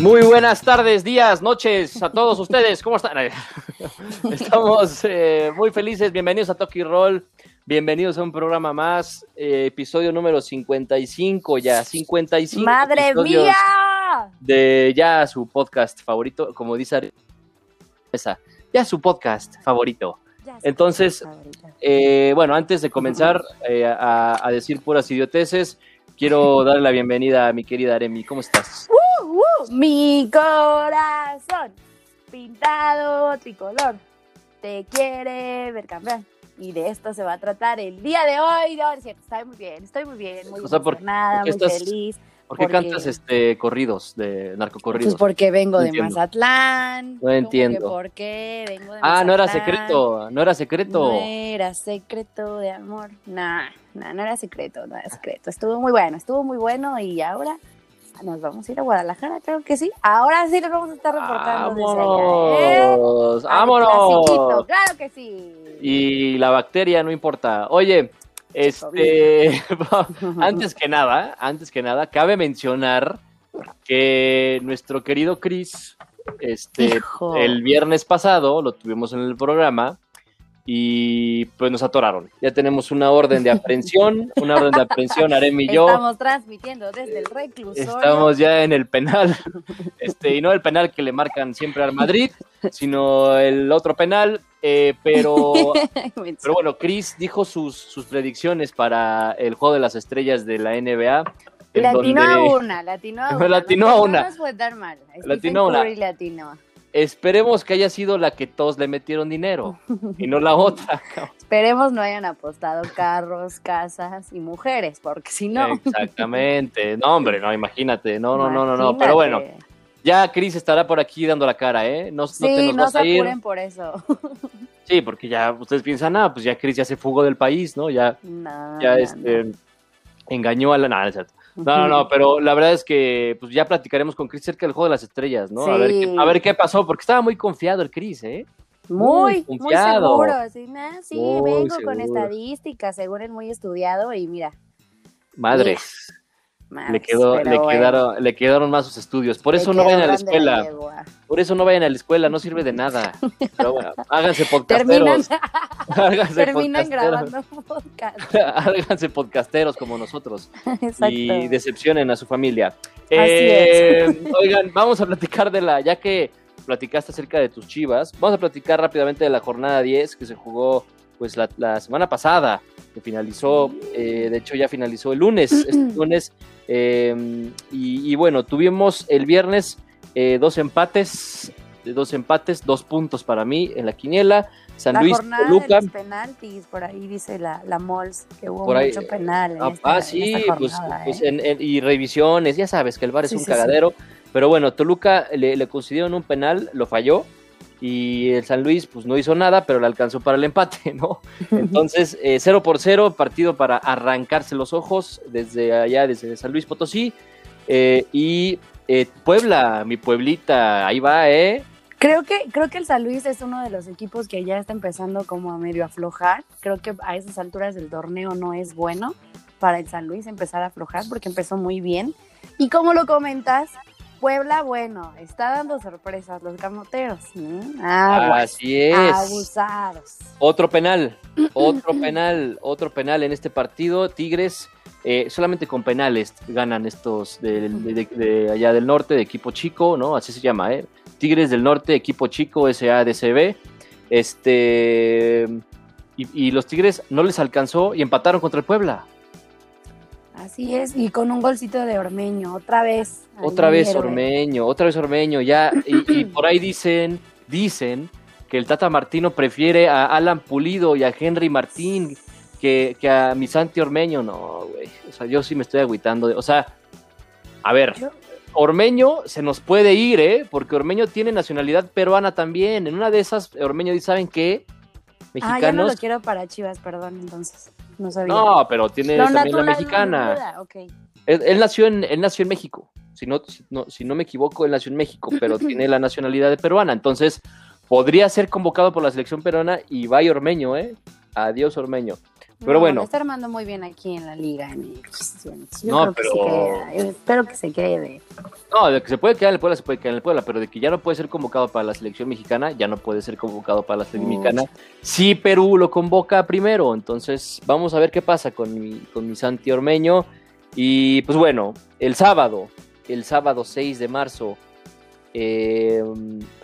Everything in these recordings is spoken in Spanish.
Muy buenas tardes, días, noches a todos ustedes. ¿Cómo están? Estamos eh, muy felices. Bienvenidos a Toki Roll. Bienvenidos a un programa más. eh, episodio número 55 ya. 55. ¡Madre mía! De ya su podcast favorito, como dice Ari- esa, ya su podcast favorito. Entonces. Eh, bueno, antes de comenzar eh, a, a decir puras idioteces, quiero darle la bienvenida a mi querida Aremi. ¿Cómo estás? Uh, uh, mi corazón pintado tricolor te quiere ver campeón. Y de esto se va a tratar el día de hoy. No, es cierto, estoy muy bien, estoy muy bien, muy O sea, ¿por- emocionada, por muy estás- feliz. ¿Por qué Porque- cantas este corridos de narcocorridos? Pues porque vengo No de entiendo. Mazatlán. No ¿Cómo que entiendo. ¿Por qué vengo de ah, no era secreto, no era secreto. No era secreto de amor. Nah, nah, no era secreto, no era secreto. Estuvo muy bueno, estuvo muy bueno y ahora nos vamos a ir a Guadalajara, creo que sí. Ahora sí nos vamos a estar reportando desde allá. ¿eh? ¡Vámonos! ¡Vámonos! claro que sí. Y la bacteria no importa. Oye, este, antes que nada, antes que nada, cabe mencionar que nuestro querido Chris, este, Hijo. el viernes pasado lo tuvimos en el programa y pues nos atoraron. Ya tenemos una orden de aprehensión, una orden de aprehensión, Arem y yo. Estamos transmitiendo desde el reclusorio. Estamos ya en el penal, este, y no el penal que le marcan siempre al Madrid, sino el otro penal, eh, pero pero bueno, Chris dijo sus, sus predicciones para el juego de las estrellas de la NBA. atinó a una, le atinó a una. atinó no, a no una. nos fue tan mal. Le atinó a una. Esperemos que haya sido la que todos le metieron dinero y no la otra. Esperemos no hayan apostado carros, casas y mujeres, porque si no. Exactamente. No, hombre, no, imagínate. No, no, no, no, no. Pero bueno, ya Chris estará por aquí dando la cara, ¿eh? No, no te Sí, nos no vas se a ir. apuren por eso. Sí, porque ya ustedes piensan, ah, pues ya Chris ya se fugó del país, ¿no? Ya, No, ya no, este, engañó a la. nada. No, no, no, pero la verdad es que pues ya platicaremos con Chris cerca del juego de las estrellas, ¿no? A, ver qué, a ver qué pasó, porque estaba muy confiado el Chris, ¿eh? Muy, muy muy, seguro. Sí, nah, sí Muy vengo con seguro. estadísticas, según es muy estudiado y mira. Madres. Le, quedó, le, bueno, quedaron, le quedaron más sus estudios. Por le eso no vayan a la escuela. Por eso no vayan a la escuela, no sirve de nada. Pero bueno, háganse Terminan, podcasteros. háganse terminan podcasteros. grabando podcast. háganse podcasteros como nosotros. Exacto. y decepcionen a su familia. Así Eh, Oigan, vamos a platicar de la, ya que platicaste acerca de tus chivas, vamos a platicar rápidamente de la jornada 10 que se jugó pues la, la semana pasada, que finalizó, eh, de hecho ya finalizó el lunes, este lunes, eh, y, y bueno, tuvimos el viernes eh, dos empates, dos empates, dos puntos para mí en la quiniela, San la Luis Toluca. de los penaltis, por ahí dice la, la Mols, que hubo Por ahí, mucho penal en Ah, esta, ah, en sí, esta pues, jornada, pues ¿eh? en- en- y revisiones, ya sabes que el bar es Sí, un sí, sí. cagadero, pero bueno, Toluca le, le concedieron un penal, lo falló, y el San Luis pues no hizo nada, pero le alcanzó para el empate, ¿no? Entonces, eh, 0 por 0, partido para arrancarse los ojos desde allá, desde San Luis Potosí, eh, y eh, Puebla, mi pueblita, ahí va, ¿eh? Creo que, creo que el San Luis es uno de los equipos que ya está empezando como a medio aflojar. Creo que a esas alturas del torneo no es bueno para el San Luis empezar a aflojar porque empezó muy bien. Y como lo comentas, Puebla, bueno, está dando sorpresas los camoteros. Aguas, Así es. abusados. Otro penal, otro penal, otro penal en este partido. Tigres, eh, solamente con penales ganan estos de, de- de allá del norte, de equipo chico, ¿no? Así se llama, ¿eh? Tigres del norte, equipo chico, SADCB. Este. Y, y los Tigres no les alcanzó y empataron contra el Puebla. Así es, y con un golcito de Ormeño, otra vez. Otra vez héroe. Ormeño, otra vez Ormeño, ya. Y, y por ahí dicen, dicen que el Tata Martino prefiere a Alan Pulido y a Henry Martín que, que a mi Santi Ormeño. No, güey. O sea, yo sí me estoy agüitando. de- o sea, a ver, Ormeño se nos puede ir, ¿eh? Porque Ormeño tiene nacionalidad peruana también. En una de esas, Ormeño dice, ¿saben qué? Ah, ya no Mexicanos. lo quiero para Chivas, perdón, entonces. No sabía. no, pero tiene Lo también la mexicana. ok. Él, él nació en, él nació en México. Si no, si, no, si no me equivoco, él nació en México, pero tiene la nacionalidad de peruana. Entonces, podría ser convocado por la selección peruana y vaya Ormeño, ¿eh? Adiós, Ormeño. Pero No, bueno. lo está armando muy bien aquí en la liga. MX. Yo No, creo que pero- se queda. Yo Espero que se quede. No, de que se puede quedar en el Puebla, se puede quedar en el Puebla, pero de que ya no puede ser convocado para la selección mexicana, ya no puede ser convocado para la selección Mucho. mexicana. Sí, Perú lo convoca primero, entonces vamos a ver qué pasa con mi, con mi Santi Ormeño. Y pues bueno, el sábado, el sábado 6 de marzo, eh,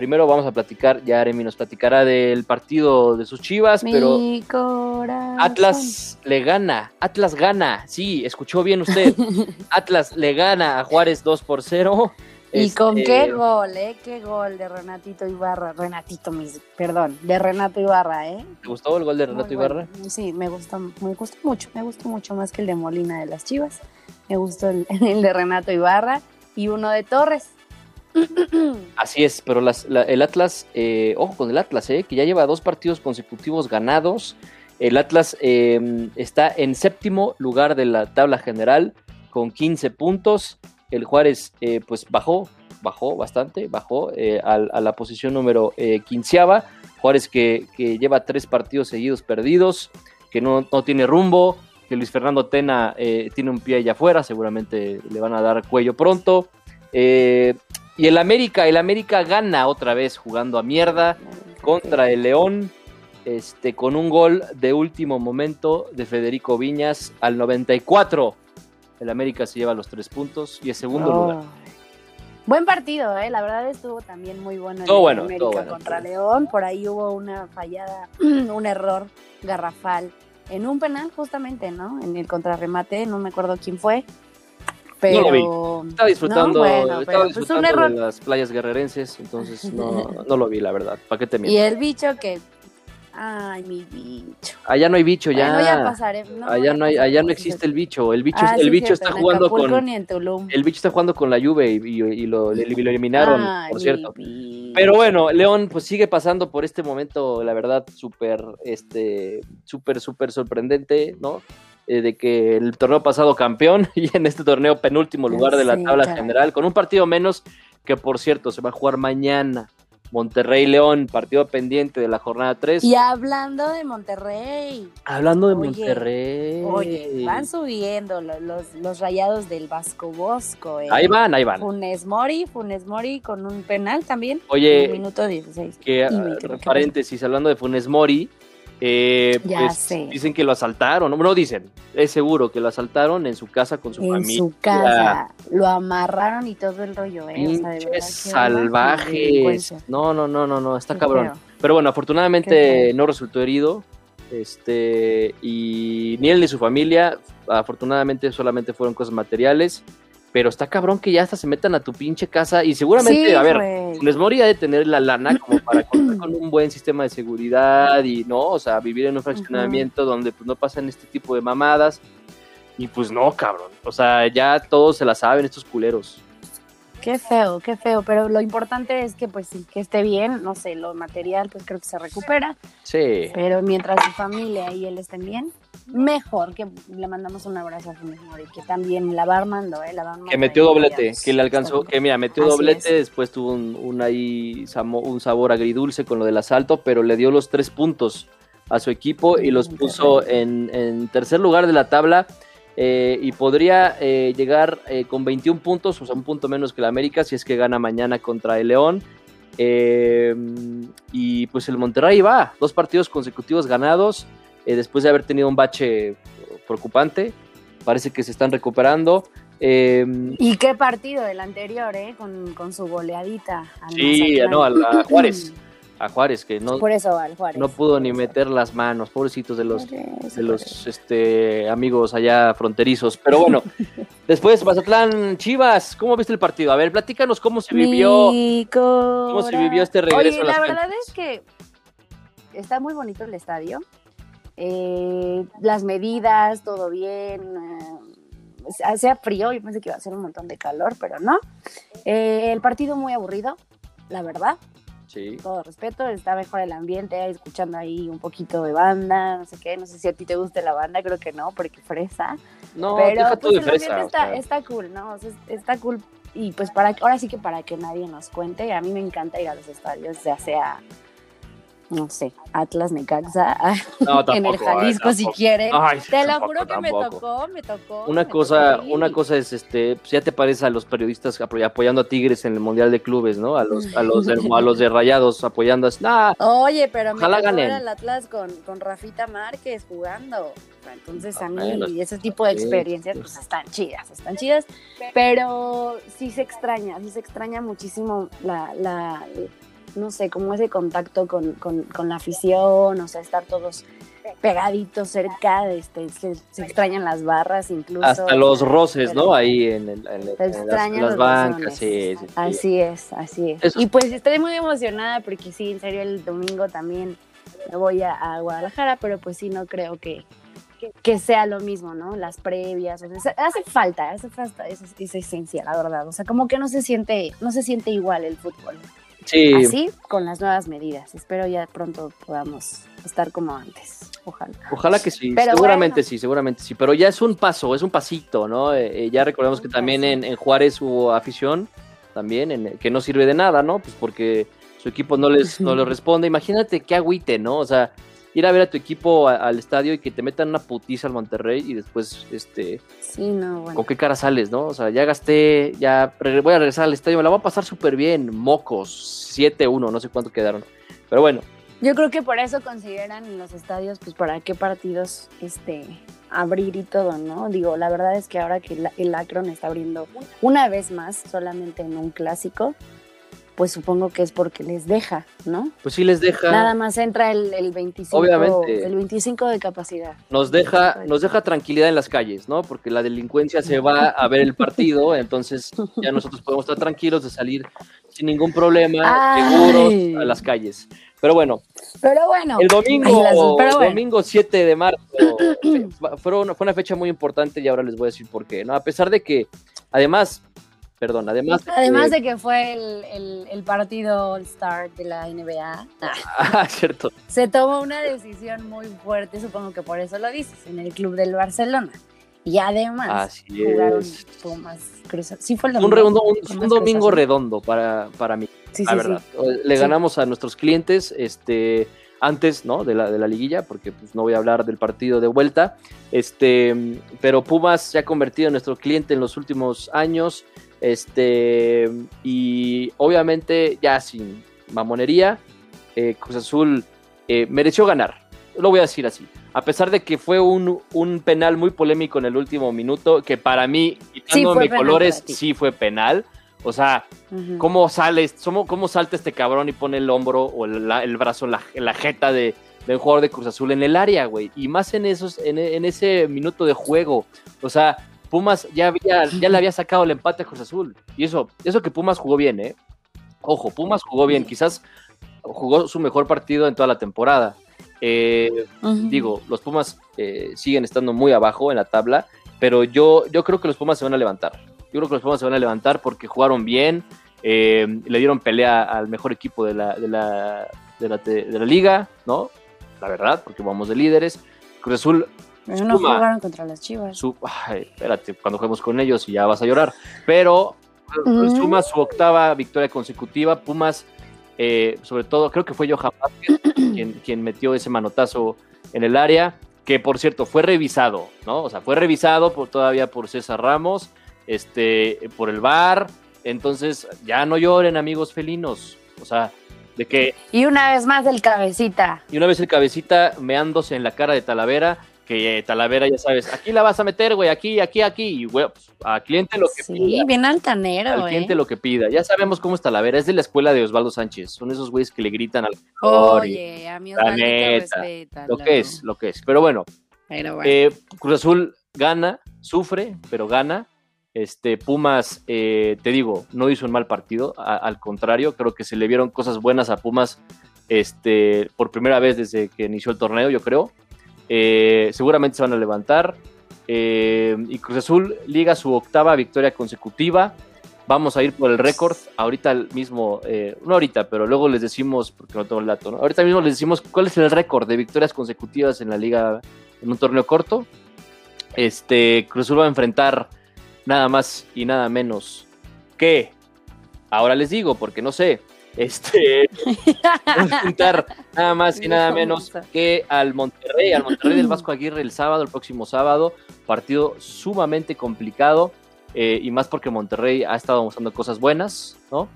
primero vamos a platicar, ya Aremi nos platicará del partido de sus chivas, pero... Corazón. Atlas le gana, Atlas gana, sí, escuchó bien usted. Atlas le gana a Juárez 2 por 0. ¿Y con Este, qué gol, eh? Qué gol de Renatito Ibarra. Renatito, mis, perdón, de Renato Ibarra, eh. ¿Te gustó el gol de Renato Muy Ibarra? bueno. Sí, me gusta, me gusta mucho, me gusta mucho más que el de Molina de las Chivas. Me gustó el, el de Renato Ibarra y uno de Torres. Así es, pero el Atlas, eh, ojo con el Atlas, eh, que ya lleva dos partidos consecutivos ganados. El Atlas eh, está en séptimo lugar de la tabla general con 15 puntos. El Juárez, eh, pues bajó, bajó bastante, bajó eh, a, la posición número quinceava. Juárez que, lleva tres partidos seguidos perdidos, que no, tiene rumbo, que Luis Fernando Tena tiene un pie allá afuera, seguramente le van a dar cuello pronto. Eh, y el América, el América gana otra vez jugando a mierda contra el León, este, con un gol de último momento de Federico Viñas al 94. El América se lleva los tres puntos y es segundo Oh. lugar. Buen partido, eh. La verdad estuvo también muy bueno. el Todo bueno, América todo bueno, contra todo. León. Por ahí hubo una fallada, un error garrafal en un penal, justamente, ¿no? En el contrarremate, no me acuerdo quién fue. Pero. lo vi. Estaba disfrutando, No, bueno, estaba pero, pues, disfrutando un error. de las playas guerrerenses, entonces no, no lo vi, la verdad. ¿Para qué te Y miento? el bicho que. Ay, mi bicho. Allá no hay bicho, ya. Bueno, ya pasaré. no, allá no hay, allá no existe el bicho. El bicho, Ah, el sí, bicho cierto, está jugando con. ni en Tulum. El bicho está jugando con la Juve y, y- y lo, le- lo eliminaron, Ay, por cierto. bicho. Pero bueno, León pues sigue pasando por este momento, la verdad, súper, este, súper, súper sorprendente, ¿no? Eh, de que el torneo pasado campeón y en este torneo penúltimo lugar de la Sí, tabla caray. general, con un partido menos que por cierto se va a jugar mañana. Monterrey León, partido pendiente de la jornada 3. Y hablando de Monterrey. Hablando de Oye, Monterrey. Oye, van subiendo lo- los, los rayados del Vasco Bosco. eh. Ahí van, ahí van. Funes Mori, Funes Mori con un penal también. Oye, en el minuto 16. que, Y ah, paréntesis, hablando de Funes Mori, eh, Ya pues, sé. dicen que lo asaltaron, no, no dicen, es seguro que lo asaltaron en su casa con su en familia. su casa. Lo amarraron y todo el rollo, ¿eh? O sea, de verdad, salvajes. No, no, no, no, no, está Qué cabrón. feo. Pero bueno, afortunadamente no resultó herido. Este, y ni él ni su familia, afortunadamente solamente fueron cosas materiales. Pero está cabrón que ya hasta se metan a tu pinche casa y seguramente, Sí, a ver, Mori ha de tener la lana como para contar con un buen sistema de seguridad y no, o sea, vivir en un fraccionamiento donde pues no pasan este tipo de mamadas. Y pues no, cabrón. O sea, ya todos se la saben estos culeros. Qué feo, qué feo, pero lo importante es que pues sí, que esté bien, no sé, lo material pues creo que se recupera, Sí. pero mientras su familia y él estén bien, mejor que le mandamos un abrazo a Funes Mori, que también la va armando, eh, la va armando Que metió doblete, que le alcanzó, que mira, metió Así doblete, es. después tuvo un, un ahí un sabor agridulce con lo del asalto, pero le dio los tres puntos a su equipo y los puso en, en tercer lugar de la tabla eh, y podría eh, llegar eh, con 21 puntos, o sea, un punto menos que la América si es que gana mañana contra el León. Eh, y pues el Monterrey va, dos partidos consecutivos ganados, eh, después de haber tenido un bache preocupante, parece que se están recuperando. Eh, Y qué partido el anterior, eh, con, con su goleadita. Sí, Mazatlán. no, a, la- a Juárez, a Juárez, que no, Por eso al Juárez. no pudo ni meter las manos, pobrecitos de los, de los este, amigos allá fronterizos. Pero bueno, después Mazatlán, Chivas, ¿cómo viste el partido? A ver, platícanos cómo se vivió. Cómo se vivió este regreso Oye, a las la verdad canchas. es que está muy bonito el estadio. Eh, las medidas, todo bien. eh, hacía frío, yo pensé que iba a ser un montón de calor, pero no. Eh, el partido muy aburrido, la verdad. Sí. Todo respeto, está mejor el ambiente, escuchando ahí un poquito de banda, no sé qué. No sé si a ti te guste la banda, creo que no, porque fresa. No, Pero pues, el fresa. ambiente está, está cool, ¿no? O sea, es- está cool. Y pues para ahora sí que para que nadie nos cuente, a mí me encanta ir a los estadios, ya sea no sé, Atlas Necaxa No, en el Jalisco si quieren. Ay, Te lo juro que me tocó, me tocó. Una me cosa, tocó una cosa es este, pues ya te parece a los periodistas apoy- apoyando a Tigres en el Mundial de Clubes, ¿no? A los, a los de, a los de Rayados apoyando a nah, Oye, pero me Ojalá ver ganen. al Atlas con, con Rafita Márquez jugando. Entonces a Ah, mí ese tipo de experiencias pues están chidas, están chidas, pero sí se extraña, sí se extraña muchísimo la, la no sé, como ese contacto con, con, con la afición, o sea, estar todos pegaditos cerca, este, se, se extrañan las barras incluso. hasta los roces, pero- ¿no? Ahí en, el- en el- se en las, las bancas, sí, sí, sí. Así es, así es. Eso- Y pues estoy muy emocionada porque sí, en serio, el domingo también me voy a, a Guadalajara, pero pues sí, no creo que, que, que sea lo mismo, ¿no? Las previas, o sea, hace falta, hace falta esa, esa esencia, la verdad. O sea, como que no se siente, no se siente igual el fútbol. Sí, Así, con las nuevas medidas. Espero ya pronto podamos estar como antes. Ojalá. Ojalá que sí, Pero seguramente bueno. sí, seguramente sí, pero ya es un paso, es un pasito, ¿no? Eh, eh, ya recordemos que también en, en Juárez hubo afición, también, en, que no sirve de nada, ¿no? Pues porque su equipo no les, no les responde. Imagínate qué agüite, ¿no? O sea, ir a ver a tu equipo a- al estadio y que te metan una putiza al Monterrey y después, este, Sí, no, bueno. ¿con qué cara sales, no? O sea, ya gasté, ya voy a regresar al estadio, me la voy a pasar súper bien, mocos, 7-1, no sé cuánto quedaron. Pero bueno, Yo creo que por eso consideran en los estadios, pues para qué partidos este abrir y todo, ¿no? Digo, la verdad es que ahora que el Akron está abriendo una vez más solamente en un clásico, pues supongo que es porque les deja, ¿no? pues sí les deja. Nada más entra el, el 25, Obviamente. el 25 de capacidad. nos deja, nos deja tranquilidad en las calles, ¿no? Porque la delincuencia se va a ver el partido, entonces ya nosotros podemos estar tranquilos de salir sin ningún problema, Ay. seguros a las calles. Pero bueno, Pero bueno, el domingo, Ay, las dos, pero bueno. domingo 7 de marzo, fue una, fue una fecha muy importante y ahora les voy a decir por qué, ¿no? A pesar de que, además, perdón, además, de que- además de que fue el, el- el partido All-Star de la NBA, Ah, cierto. se tomó una decisión muy fuerte, supongo que por eso lo dices, en el club del Barcelona. Y además Así jugaron es. Pumas Cruz. Sí fue el Un, domingo. redondo- un- Pumas un domingo redondo para, para mí. Sí, la sí, verdad. sí. Le ganamos a nuestros clientes este, antes ¿no? de, la, de la liguilla, porque pues, no voy a hablar del partido de vuelta. Este, pero Pumas se ha convertido en nuestro cliente en los últimos años. Este, y obviamente, ya sin mamonería, eh, Cruz Azul eh, mereció ganar. Lo voy a decir así. A pesar de que fue un, un penal muy polémico en el último minuto, que para mí, quitándome penal colores, sí fue penal. O sea. ¿Cómo sale, cómo, cómo salta este cabrón y pone el hombro o el, la- el brazo en la, en la jeta de, de un jugador de Cruz Azul en el área, güey? Y más en esos, en, en ese minuto de juego. O sea, Pumas ya había, ya le había sacado el empate a Cruz Azul. Y eso, eso que Pumas jugó bien, ¿eh? Ojo, Pumas jugó bien, quizás jugó su mejor partido en toda la temporada. Eh, digo, los Pumas eh, siguen estando muy abajo en la tabla, pero yo, yo creo que los Pumas se van a levantar. Yo creo que los Pumas se van a levantar porque jugaron bien, eh, le dieron pelea al mejor equipo de la, de la, de la, de la liga, ¿no? La verdad, porque vamos de líderes. Cruz Azul, Pero no jugaron contra las Chivas. su, ay, espérate, cuando juguemos con ellos y ya vas a llorar. Pero Ujú. suma su octava victoria consecutiva. Pumas, eh, sobre todo, creo que fue Johan Vázquez quien, quien metió ese manotazo en el área, que por cierto fue revisado, ¿no? O sea, fue revisado por, todavía por César Ramos, este, por el VAR. Entonces, ya no lloren, amigos felinos. O sea, de que Y una vez más el cabecita. y una vez el cabecita meándose en la cara de Talavera, que eh, Talavera ya sabes, aquí la vas a meter, güey, aquí, aquí, aquí, y güey, pues, al cliente lo que Sí, pida. bien altanero, Al ¿eh? cliente lo que pida. Ya sabemos cómo es Talavera, es de la escuela de Osvaldo Sánchez. Son esos güeyes que le gritan al Oye, a mi neta, respétalo. lo que es, lo que es. Pero bueno, Pero bueno. eh, Cruz Azul gana, sufre, pero gana. Este, Pumas, eh, te digo, no hizo un mal partido, a- al contrario, creo que se le vieron cosas buenas a Pumas este, por primera vez desde que inició el torneo, yo creo. Eh, seguramente se van a levantar. eh, y Cruz Azul liga su octava victoria consecutiva. Vamos a ir por el récord. Ahorita mismo, eh, no ahorita, pero luego les decimos, porque no tengo el dato, ¿no? ahorita mismo les decimos cuál es el récord de victorias consecutivas en la liga en un torneo corto. Este, Cruz Azul va a enfrentar nada más y nada menos que, ahora les digo, porque no sé, Este, a juntar nada más y nada menos que al Monterrey, al Monterrey del Vasco Aguirre el sábado, el próximo sábado, partido sumamente complicado eh, y más porque Monterrey ha estado mostrando cosas buenas, ¿no?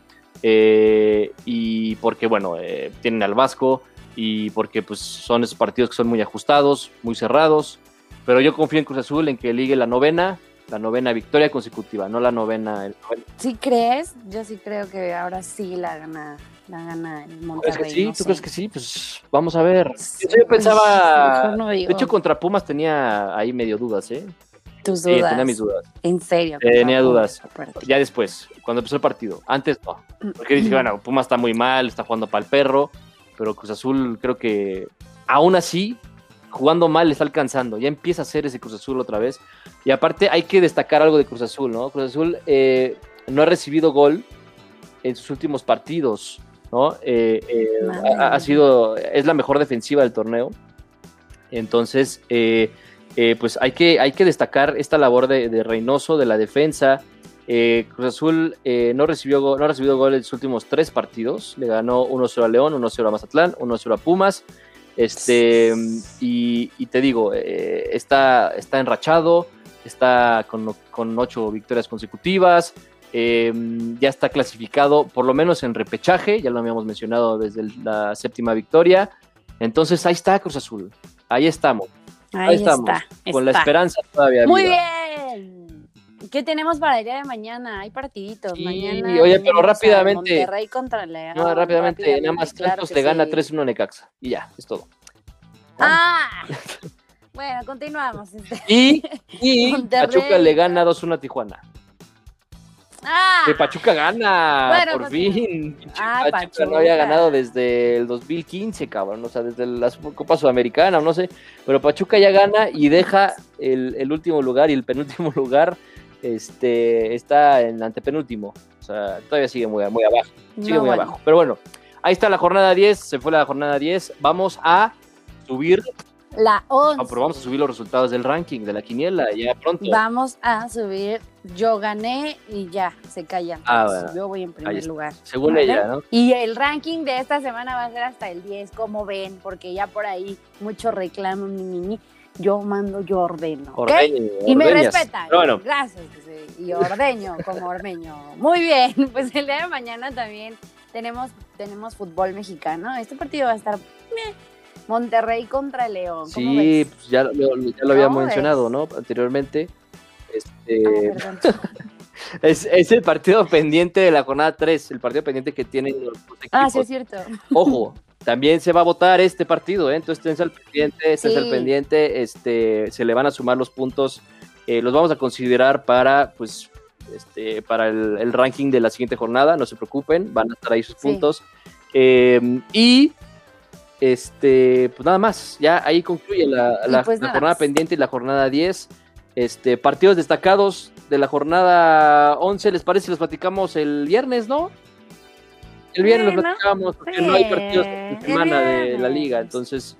Eh, y porque, bueno, eh, tienen al Vasco y porque pues son esos partidos que son muy ajustados, muy cerrados, pero yo confío en Cruz Azul en que ligue la novena la novena victoria consecutiva, no la novena. El ¿Sí crees? Yo sí creo que ahora sí la gana, la gana el Monterrey. sí? ¿Tú crees que sí? Pues vamos a ver. yo pensaba. de hecho, contra Pumas tenía ahí medio dudas, ¿eh? Tus dudas. Sí, tenía mis dudas. En serio. Tenía dudas. Ya después, cuando empezó el partido. Antes no. Porque dije, bueno, Pumas está muy mal, está jugando para el perro. Pero Cruz Azul creo que aún así jugando mal le está alcanzando. Ya empieza a hacer ese Cruz Azul otra vez. Y aparte hay que destacar algo de Cruz Azul, ¿no? Cruz Azul eh, no ha recibido gol en sus últimos partidos, ¿no? Eh, eh, ha, sido, es la mejor defensiva del torneo. Entonces, pues hay que, hay que destacar esta labor de, Reynoso, de la defensa. Cruz Azul no, recibió, no ha recibido gol en sus últimos tres partidos. Le ganó 1-0 a León, 1-0 a Mazatlán, 1-0 a Pumas. Este, y, te digo, eh, está, está enrachado, está con, ocho victorias consecutivas, eh, ya está clasificado por lo menos en repechaje, ya lo habíamos mencionado desde la séptima victoria. Entonces ahí está Cruz Azul, ahí estamos. Ahí, estamos, con la esperanza todavía. Muy bien. ¿Qué tenemos para el día de mañana? Hay partiditos. Sí, mañana. Oye, pero rápidamente. Monterrey contra León. No, rápidamente, nada más claro le gana 3-1 Necaxa. Y ya, es todo. Ah. bueno, continuamos. Este. Y, y Pachuca le gana 2-1 a Tijuana. Ah. Que Pachuca gana, por pues, fin. Ah, Pachuca, no había ganado desde el 2015, cabrón. O sea, desde la Copa Sudamericana, no sé. Pero Pachuca ya gana y deja el, el último lugar y el penúltimo lugar este, está en antepenúltimo. O sea, todavía sigue muy, muy abajo. Sigue muy abajo. Pero bueno, ahí está la jornada 10. Se fue la jornada 10. Vamos a subir. La 11. pero vamos a subir los resultados del ranking, de la quiniela, ya pronto. Vamos a subir. Yo gané y ya, se callan. Ah, Yo voy en primer lugar. Según ella, ¿no? Y el ranking de esta semana va a ser hasta el 10, como ven, porque ya por ahí mucho reclamo, mi, mi, yo mando, yo ordeno. y me respetan. Gracias. Y ordeño como ordeño. Muy bien, pues el día de mañana también tenemos, tenemos fútbol mexicano. Este partido va a estar Monterrey contra León. Sí, pues ya, ya, lo había mencionado, ¿no? Anteriormente. Este... Ah, es, es, el partido pendiente de la jornada 3, el partido pendiente que tienen los equipos. Ah, sí, es cierto. Ojo, también se va a votar este partido, ¿eh? entonces estén al pendiente, estén al pendiente, este, se le van a sumar los puntos, eh, los vamos a considerar para, pues, este, para el, ranking de la siguiente jornada, no se preocupen, van a estar ahí sus puntos. Eh, y este, pues nada más, ya ahí concluye la, pues jornada pendiente y la jornada 10. Este, partidos destacados de la jornada 11, ¿les parece los platicamos el viernes, no? El viernes lo platicamos porque no hay partidos de semana de la liga, entonces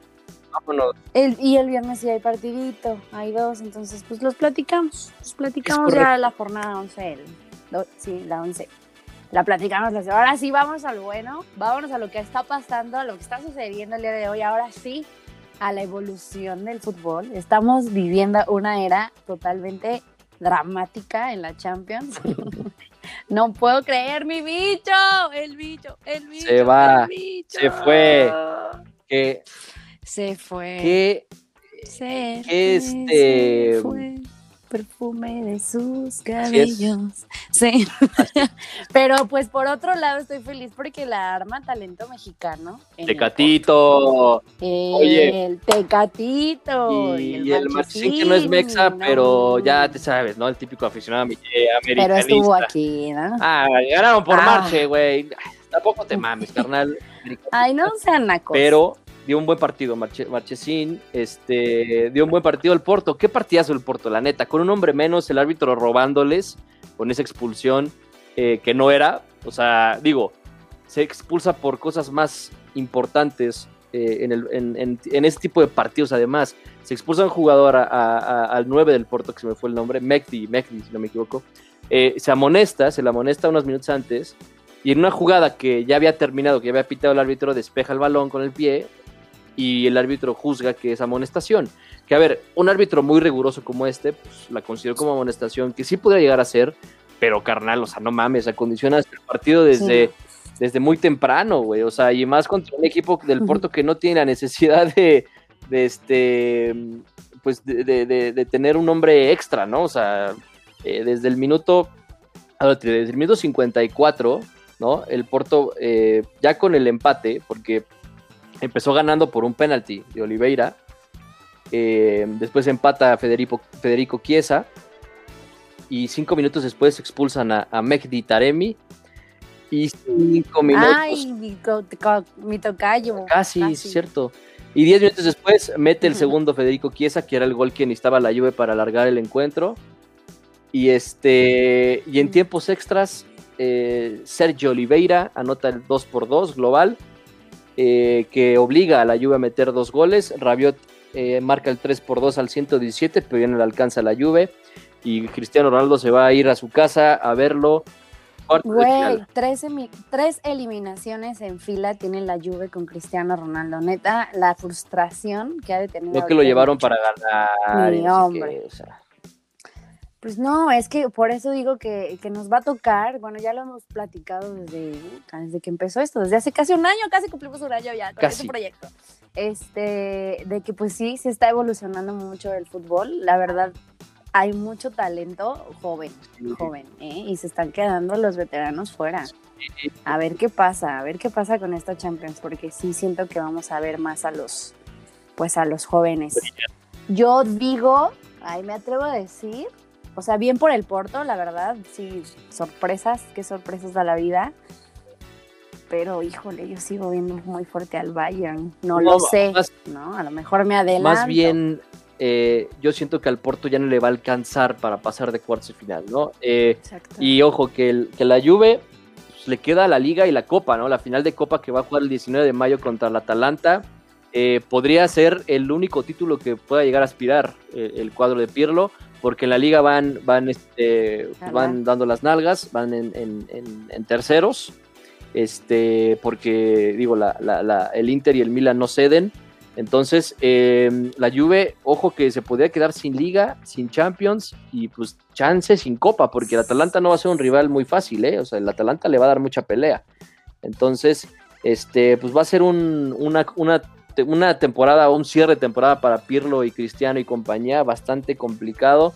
vámonos. y el viernes sí hay partidito, hay dos, entonces pues los platicamos. Los platicamos ya la jornada 11, sí, la 11. La platicamos. Ahora sí, vamos al bueno, vámonos a lo que está pasando, a lo que está sucediendo el día de hoy. Ahora sí, a la evolución del fútbol. Estamos viviendo una era totalmente dramática en la Champions. No puedo creer, mi bicho, el bicho, el bicho. Se va, se fue. Que, se fue. Que, se que este. Se fue perfume de sus cabellos. Sí. Pero pues por otro lado estoy feliz porque la arma talento mexicano. Tecatito. El, Tecatito. Y, el, Marchesín que no es mexa, pero ya te sabes, ¿no? El típico aficionado americanista. Pero estuvo aquí, ¿no? Ah, ganaron por ah. Marche, güey. Tampoco te mames, carnal. Ay, no sean nacos. Pero dio un buen partido Marchesín, este, dio un buen partido el Porto. ¿Qué partidazo el Porto, la neta? Con un hombre menos, el árbitro robándoles con esa expulsión eh, que no era. O sea, digo, se expulsa por cosas más importantes eh, en, el, este tipo de partidos. Además, se expulsa un jugador al 9 del Porto, que se me fue el nombre, Mekdi, Mekdi, si no me equivoco. Eh, se amonesta, se le amonesta unos minutos antes y en una jugada que ya había terminado, que ya había pitado el árbitro, despeja el balón con el pie y el árbitro juzga que es amonestación. Que a ver, un árbitro muy riguroso como este, pues la considero como amonestación, que sí podría llegar a ser, pero carnal, o sea, no mames, acondicionas el partido desde, desde muy temprano, güey, o sea, y más contra un equipo del Porto que no tiene la necesidad de, de este, pues de, de, tener un hombre extra, ¿no? O sea, eh, desde el minuto, desde el minuto 54, ¿no? El Porto, eh, ya con el empate, porque empezó ganando por un penalti de Oliveira, eh, después empata Federico, Federico Chiesa, y cinco minutos después expulsan a, a Mehdi Taremi, y cinco minutos... Ay, mi, tocayo. Casi, casi. cierto. Y diez minutos después mete el segundo Federico Chiesa, que era el gol que necesitaba la lluvia para alargar el encuentro. Y este y en tiempos extras, eh, Sergio Oliveira anota el 2 por 2 global, eh, que obliga a la Juve a meter dos goles. Rabiot eh, marca el 3 por 2 al 117, pero ya no le alcanza la Juve. Y Cristiano Ronaldo se va a ir a su casa a verlo Güey, tres, tres, eliminaciones en fila tiene la Juve con Cristiano Ronaldo. Neta, la frustración que ha de tener. No que lo llevaron para ganar. Mi hombre. Pues no, es que por eso digo que, nos va a tocar, bueno, ya lo hemos platicado desde, desde que empezó esto, desde hace casi un año, casi cumplimos un año ya con este proyecto. Este, de que pues sí, se está evolucionando mucho el fútbol. La verdad, hay mucho talento joven, joven, ¿eh? y se están quedando los veteranos fuera. A ver qué pasa, a ver qué pasa con esta Champions, porque sí siento que vamos a ver más a los, pues a los jóvenes. Yo digo, ahí me atrevo a decir, o sea, bien por el Porto, la verdad, sí, sorpresas, qué sorpresas da la vida. Pero híjole, yo sigo viendo muy fuerte al Bayern. No, lo sé, ¿no? A lo mejor me adelanto. Más bien eh, yo siento que al Porto ya no le va a alcanzar para pasar de cuartos de final, ¿no? Eh, y ojo, que, que la Juve pues, le queda la Liga y la Copa, ¿no? La final de Copa que va a jugar el 19 de mayo contra el Atalanta. Eh, podría ser el único título que pueda llegar a aspirar el cuadro de Pirlo, porque en la liga van, van, este, van dando las nalgas, van en, terceros, este, porque digo, la, el Inter y el Milan no ceden, entonces, em, la Juve, ojo que se podría quedar sin liga, sin Champions y pues chance sin copa, porque el Atalanta no va a ser un rival muy fácil, ¿eh? O sea, el Atalanta le va a dar mucha pelea. Entonces, este, pues va a ser una, una, temporada, un cierre de temporada para Pirlo y Cristiano y compañía bastante complicado.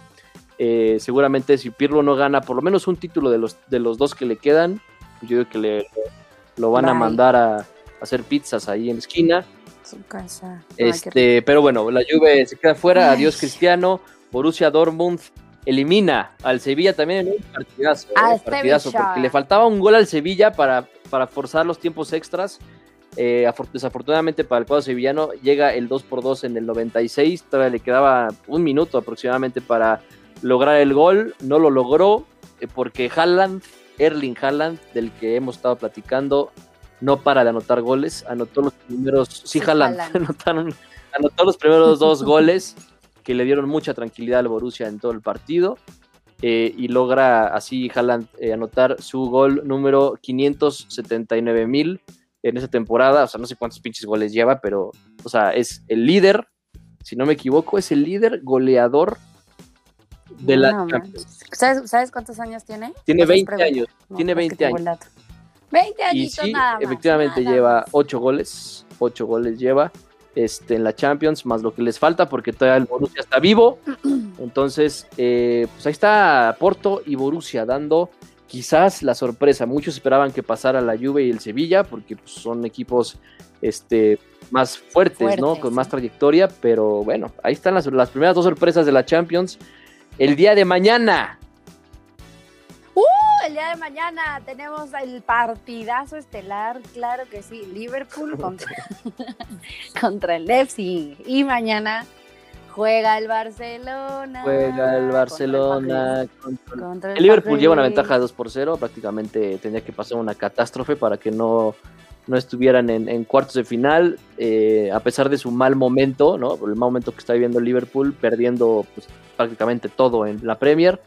Eh, seguramente si Pirlo no gana por lo menos un título de los, de los dos que le quedan, yo creo que le, lo van a mandar a hacer pizzas ahí en la esquina. Casa. Este, pero bueno, la Juve se queda fuera, adiós Cristiano, Borussia Dortmund elimina al Sevilla también en un partidazo, eh, partidazo porque le faltaba un gol al Sevilla para, para forzar los tiempos extras. Eh, desafortunadamente para el cuadro sevillano llega el 2 por 2 en el 96, todavía le quedaba un minuto aproximadamente para lograr el gol, no lo logró eh, porque Haaland, Erling Haaland, del que hemos estado platicando, no para de anotar goles, anotó los primeros, sí, Haaland, anotaron, anotó los primeros dos goles que le dieron mucha tranquilidad al Borussia en todo el partido. Eh, y logra así Haaland anotar su gol número 579 mil en esa temporada. O sea, no sé cuántos pinches goles lleva, pero, o sea, es el líder, si no me equivoco, es el líder goleador de la ¿Sabes, cuántos años tiene? Tiene 20 años. tiene 20 años. 20 añitos y sí, Efectivamente lleva 8 goles, 8 goles lleva este, en la Champions, más lo que les falta porque todavía el Borussia está vivo. Entonces, eh, pues ahí está Porto y Borussia dando quizás la sorpresa. Muchos esperaban que pasara la Juve y el Sevilla porque pues, son equipos este, más fuertes, ¿no? Con más trayectoria, pero bueno, ahí están las, las primeras dos sorpresas de la Champions. El día de mañana, el día de mañana tenemos el partidazo estelar, claro que sí, Liverpool contra, el Leipzig. Y mañana juega el Barcelona. Juega el Barcelona. Contra, el, Liverpool lleva una ventaja de 2 por 0. Prácticamente tenía que pasar una catástrofe para que no, no estuvieran en, cuartos de final. Eh, a pesar de su mal momento, ¿no? Por el mal momento que está viviendo el Liverpool, perdiendo pues, prácticamente todo en la Premier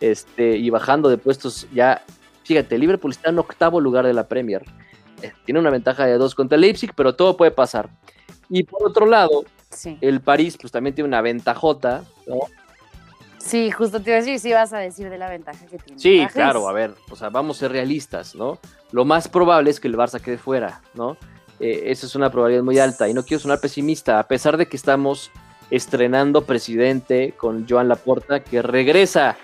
este, y bajando de puestos ya Fíjate, el Liverpool está en octavo lugar de la Premier. Eh, tiene una ventaja de dos contra el Leipzig, pero todo puede pasar. Y por otro lado, Sí. el París pues también tiene una ventajota, ¿no? Sí, justo te iba a decir, sí vas a decir de la ventaja que tiene. Sí, claro, a ver, o sea, vamos a ser realistas, ¿no? Lo más probable es que el Barça quede fuera, ¿no? Eh, esa es una probabilidad muy alta y no quiero sonar pesimista, a pesar de que estamos estrenando presidente con Joan Laporta, que regresa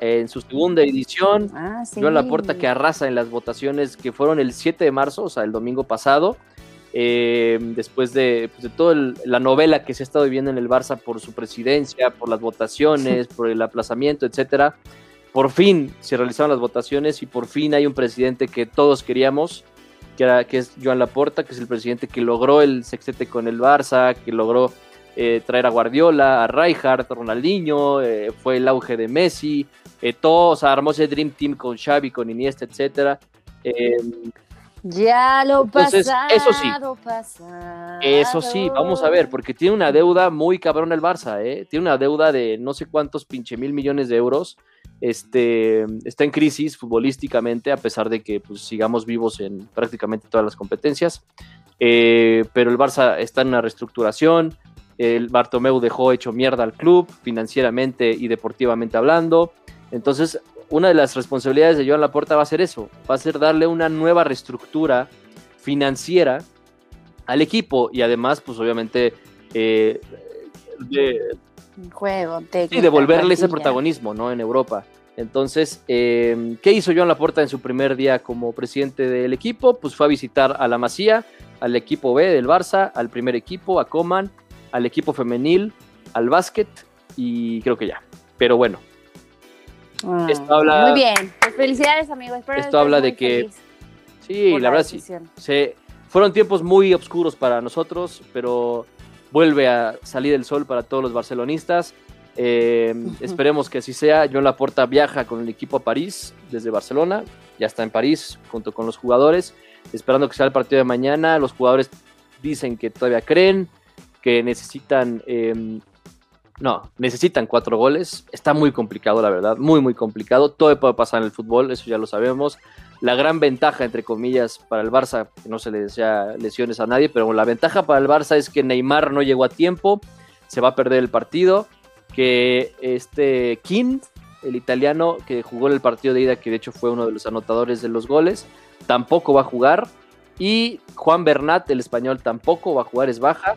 en su segunda edición. Ah, sí. Joan Laporta que arrasa en las votaciones que fueron el 7 de marzo, o sea, el domingo pasado, eh, después de, pues, de toda la novela que se ha estado viviendo en el Barça por su presidencia, por las votaciones, por el aplazamiento, etcétera. Por fin se realizaron las votaciones y por fin hay un presidente que todos queríamos, que, era, que es Joan Laporta, que es el presidente que logró el sextete con el Barça, que logró eh, traer a Guardiola, a Rijkaard, a Ronaldinho, eh, fue el auge de Messi, eh, todo, o sea, armó ese Dream Team con Xavi, con Iniesta, etcétera. Ya lo Entonces, pasado, eso sí. pasado. Eso sí, vamos a ver, porque tiene una deuda muy cabrón el Barça, ¿eh? Tiene una deuda de no sé cuántos pinche mil millones de euros. Este, está en crisis futbolísticamente, a pesar de que pues, sigamos vivos en prácticamente todas las competencias. Eh, pero el Barça está en una reestructuración. El Bartomeu dejó hecho mierda al club, financieramente y deportivamente hablando. Entonces, una de las responsabilidades de Joan Laporta va a ser eso, va a ser darle una nueva reestructura financiera al equipo y además, pues obviamente, eh, de, Juego, técnica, devolverle ese protagonismo ¿no? en Europa. Entonces, eh, ¿qué hizo Joan Laporta en su primer día como presidente del equipo? Pues fue a visitar a la Masía, al equipo B del Barça, al primer equipo, a Coman, al equipo femenil, al básquet y creo que ya. Pero bueno, Ah, Esto habla- Muy bien, pues felicidades, amigo. Espero Esto habla de que feliz sí, por la verdad sí. Se, fueron tiempos muy oscuros para nosotros, pero vuelve a salir el sol para todos los barcelonistas. Eh, esperemos que así sea. John Laporta viaja con el equipo a París desde Barcelona. Ya está en París junto con los jugadores. Esperando que sea el partido de mañana. Los jugadores dicen que todavía creen, que necesitan... eh, no, necesitan cuatro goles. Está muy complicado, la verdad. Muy, muy complicado. Todo puede pasar en el fútbol, eso ya lo sabemos. La gran ventaja, entre comillas, para el Barça, que no se le desea lesiones a nadie, pero la ventaja para el Barça es que Neymar no llegó a tiempo, se va a perder el partido, que este King, el italiano que jugó en el partido de ida, que de hecho fue uno de los anotadores de los goles, tampoco va a jugar, y Juan Bernat, el español, tampoco va a jugar, es baja,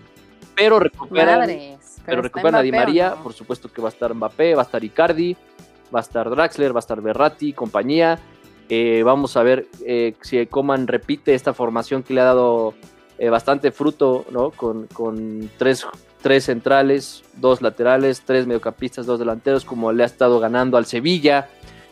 pero recuperan, pero está recuperan a Di Mbappé, ¿o María, no? por supuesto que va a estar Mbappé, va a estar Icardi, va a estar Draxler, va a estar Berratti, compañía. Eh, vamos a ver eh, si Coman repite esta formación que le ha dado eh, bastante fruto, ¿no? Con, con tres, tres centrales, dos laterales, tres mediocampistas, dos delanteros, como le ha estado ganando al Sevilla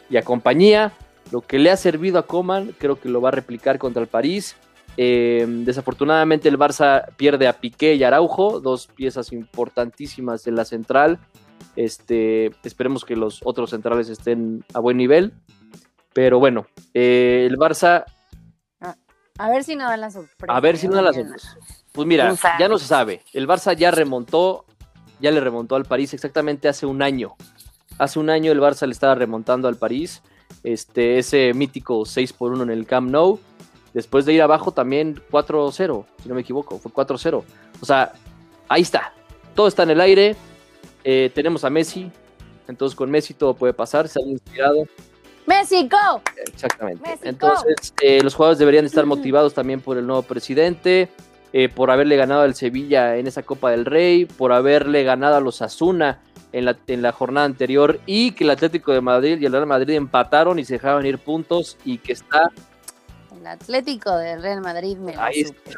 y a compañía. Lo que le ha servido a Coman, creo que lo va a replicar contra el París. Eh, desafortunadamente el Barça pierde a Piqué y Araujo, dos piezas importantísimas de la central. Este, esperemos que los otros centrales estén a buen nivel. Pero bueno, eh, el Barça, A ver si no dan la sorpresa. a ver si no da las mañana. sorpresas. Pues mira, ya no se sabe. El Barça ya remontó, ya le remontó al París exactamente hace un año. Hace un año el Barça le estaba remontando al París. Este, ese mítico 6 por 1 en el Camp Nou. Después de ir abajo también 4-0, si no me equivoco, fue 4-0. O sea, ahí está. Todo está en el aire. Eh, tenemos a Messi. Entonces con Messi todo puede pasar. Se han inspirado. ¡México! Exactamente. México. Entonces, eh, los jugadores deberían estar motivados también por el nuevo presidente, eh, por haberle ganado al Sevilla en esa Copa del Rey, por haberle ganado a los Asuna en la, en la jornada anterior y que el Atlético de Madrid y el Real Madrid empataron y se dejaban ir puntos y que está... El Atlético del Real Madrid me lo Ahí supe.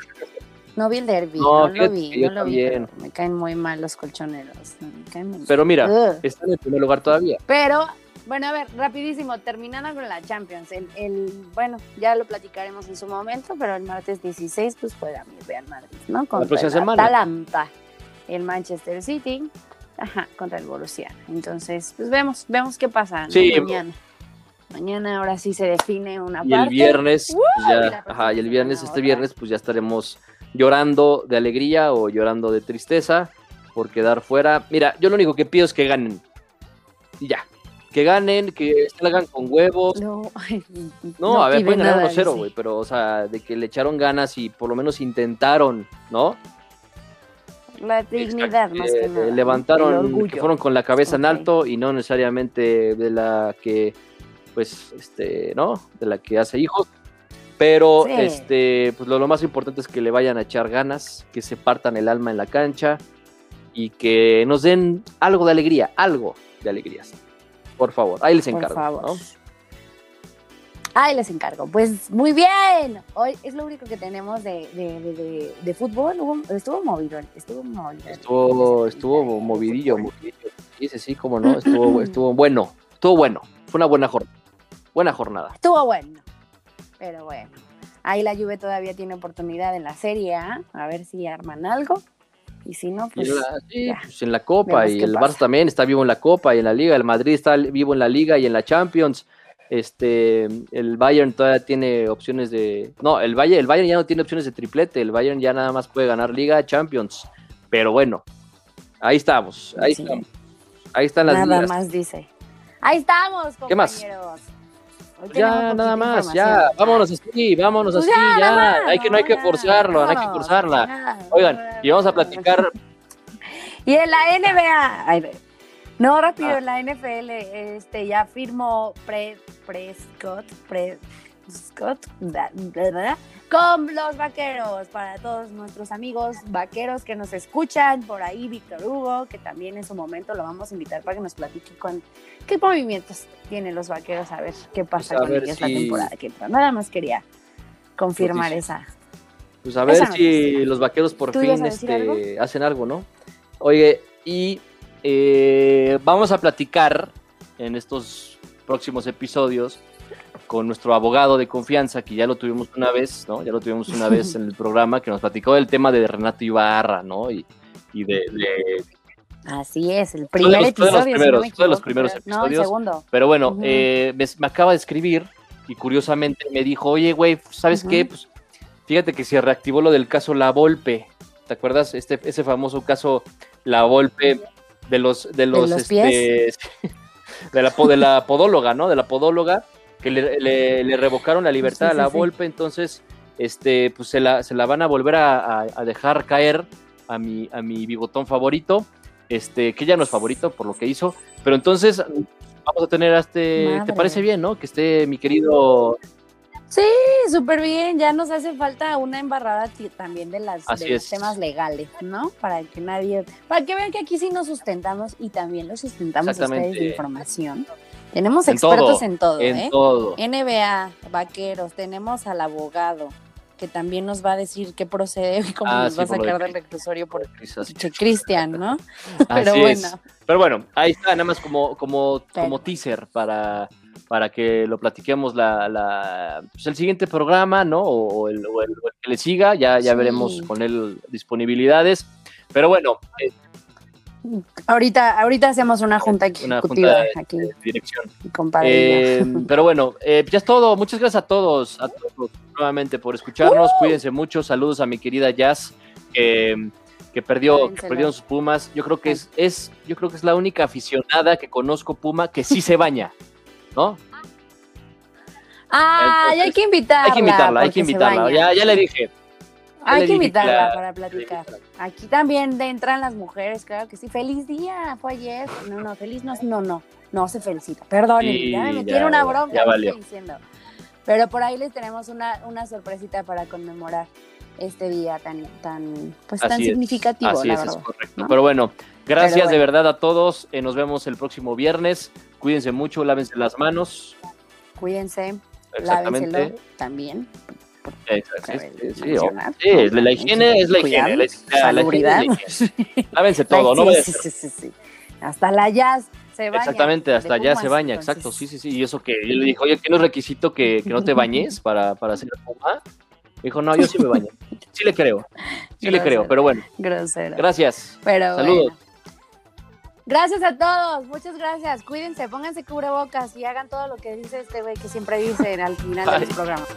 No vi el derby, No, no, lo vi, no lo vi, pero me caen muy mal los colchoneros. me caen muy. Pero mira, Ugh. está en el primer lugar todavía. Pero, bueno, a ver, rapidísimo, terminando con la Champions. El, el- bueno, ya lo platicaremos en su momento, pero el martes 16 pues juega mi Real Madrid, ¿no? Contra próxima el semana. Atalanta, el Manchester City, ajá, contra el Borussia. Entonces, pues vemos, vemos qué pasa. Sí. mañana. Mañana ahora sí se define una Y el viernes, ¡Uh! pues Y ya, ajá, y el viernes, este otra. viernes, pues ya estaremos llorando de alegría o llorando de tristeza por quedar fuera. Mira, yo lo único que pido es que ganen. Y ya. que ganen, que salgan con huevos. No, No, a ver, pueden ganar nada, 1-0, dice. güey, pero, o sea, de que le echaron ganas y por lo menos intentaron, ¿no? La dignidad más que Eh, nada. levantaron, que fueron con la cabeza en alto y no necesariamente de la que, pues, este, ¿no? De la que hace hijos. Pero, Sí. este, pues lo, lo más importante es que le vayan a echar ganas, que se partan el alma en la cancha y que nos den algo de alegría, algo de alegrías. Por favor, ahí les Por encargo. favor. ¿no? Ahí les encargo. Pues muy bien. Hoy es lo único que tenemos de, de, de, de- de fútbol. Hubo- estuvo movido. Estuvo movido. Estuvo, estuvo movidillo, movidillo. Sí, sí, sí, cómo no, estuvo, estuvo bueno, estuvo bueno, fue una buena jornada. Buena jornada. Estuvo bueno. Pero bueno. Ahí la Juve todavía tiene oportunidad en la Serie A. A ver si arman algo. Y si no, pues. en la, sí, ya. pues en la Copa, y el pasa. Barça también está vivo en la Copa y en la Liga, el Madrid está vivo en la Liga y en la Champions. Este, el Bayern todavía tiene opciones de. No, el Bayern, el Bayern ya no tiene opciones de triplete, el Bayern ya nada más puede ganar Liga, Champions. Pero bueno, ahí estamos, ahí Sí. estamos. Ahí están las Nada ligas. más dice. Ahí estamos, ¿Qué más? Ya, nada más, ya, vámonos así, vámonos Pues así, ya, ya. más, hay que, no hay que forzarlo, no hay que forzarla. Oigan, y vamos a platicar Y en la NBA, ay, no rápido, Ah. en la NFL, este ya firmó Pre, Prescott, Da- con los vaqueros, para todos nuestros amigos vaqueros que nos escuchan, por ahí Víctor Hugo, que también en su momento lo vamos a invitar para que nos platique con qué movimientos tienen los vaqueros, a ver qué pasa Pues con ellos la temporada que entra. Nada más quería confirmar Noticia. esa. Pues a ver Esa si los vaqueros por ¿Tú fin este, hacen algo, ¿no? Oye, y eh, vamos a platicar en estos próximos episodios con nuestro abogado de confianza, que ya lo tuvimos una vez, ¿no? Ya lo tuvimos una vez en el programa, que nos platicó del tema de Renato Ibarra, ¿no? Y, y de, de- Así es, el primer los- fue de los episodio. si no primeros, de los primeros. No, el episodios. segundo. Pero bueno, eh, me, me acaba de escribir y curiosamente me dijo, oye, güey, ¿sabes qué? Pues fíjate que se reactivó lo del caso La Volpe. ¿Te acuerdas? Este, ese famoso caso La Volpe de los, de los, los este, de la, de la podóloga, ¿no? De la podóloga, que le, le- le revocaron la libertad Sí, a La sí, sí. Volpe, entonces, este, pues se la, se la van a volver a, a- a dejar caer a mi, a mi bigotón favorito, este, que ya no es favorito por lo que hizo, pero entonces vamos a tener a este, ¿te parece bien, no? Que esté mi querido, Sí, súper bien. Ya nos hace falta una embarrada también de, las, de los temas legales, ¿no? Para que nadie, para que vean que aquí sí nos sustentamos y también los sustentamos a ustedes de información. Tenemos En expertos todo, en todo, en ¿eh? todo. NBA, vaqueros, tenemos al abogado que también nos va a decir qué procede y cómo Ah, nos sí, va a sacar del reclusorio por Cristian, ¿no? Pero así es. bueno. Pero bueno, ahí está, nada más como, como, Pero- como teaser para, para que lo platiquemos la, la, pues el siguiente programa, ¿no? O, o el, o el- o el que le siga, ya, ya Sí. veremos con él disponibilidades. Pero bueno, eh, Ahorita, ahorita hacemos una junta Una ejecutiva aquí, dirección. compadre. Eh, pero bueno, eh, ya es todo. Muchas gracias a todos, a todos nuevamente por escucharnos. Uh. Cuídense mucho. Saludos a mi querida Jazz, que, que perdió, que perdieron sus Pumas. Yo creo que es, es, yo creo que es la única aficionada que conozco Puma que sí se baña, ¿no? Ah, hay que invitarla. Hay que invitarla, hay que invitarla. Ya, ya le dije. Hay que invitarla la- para platicar. Aquí también entran las mujeres, claro que sí. Feliz día, fue ayer. No, no, feliz no, no, no, no se felicita. Perdón, Sí, ya me metieron una bronca, ya valió. estoy diciendo. Pero por ahí les tenemos una, una sorpresita para conmemorar este día tan, tan, pues tan es, significativo, Así la es, correcto. ¿no? Pero bueno, gracias Pero de verdad a todos. Eh, nos vemos el próximo viernes. Cuídense mucho, lávense las manos. Cuídense, lávenselo también. Exacto, sí, sí, sí, la, higiene es la higiene. La, la- la higiene salubridad. es la higiene. Lávense todo, no sí, sí, sí, sí. Hasta la jazz se baña. Exactamente, de hasta allá se baña, entonces. exacto, sí, sí, sí. Y eso que yo le dije, oye, ¿qué no es requisito que, que no te bañes para, para hacer puma? Dijo, no, yo sí me baño. Sí le creo, sí le creo, Grosero. pero bueno, Grosero. gracias. Pero Saludos. bueno. Gracias a todos, muchas gracias. Cuídense, pónganse cubrebocas y hagan todo lo que dice este güey que siempre dice al final de Bye. los programas.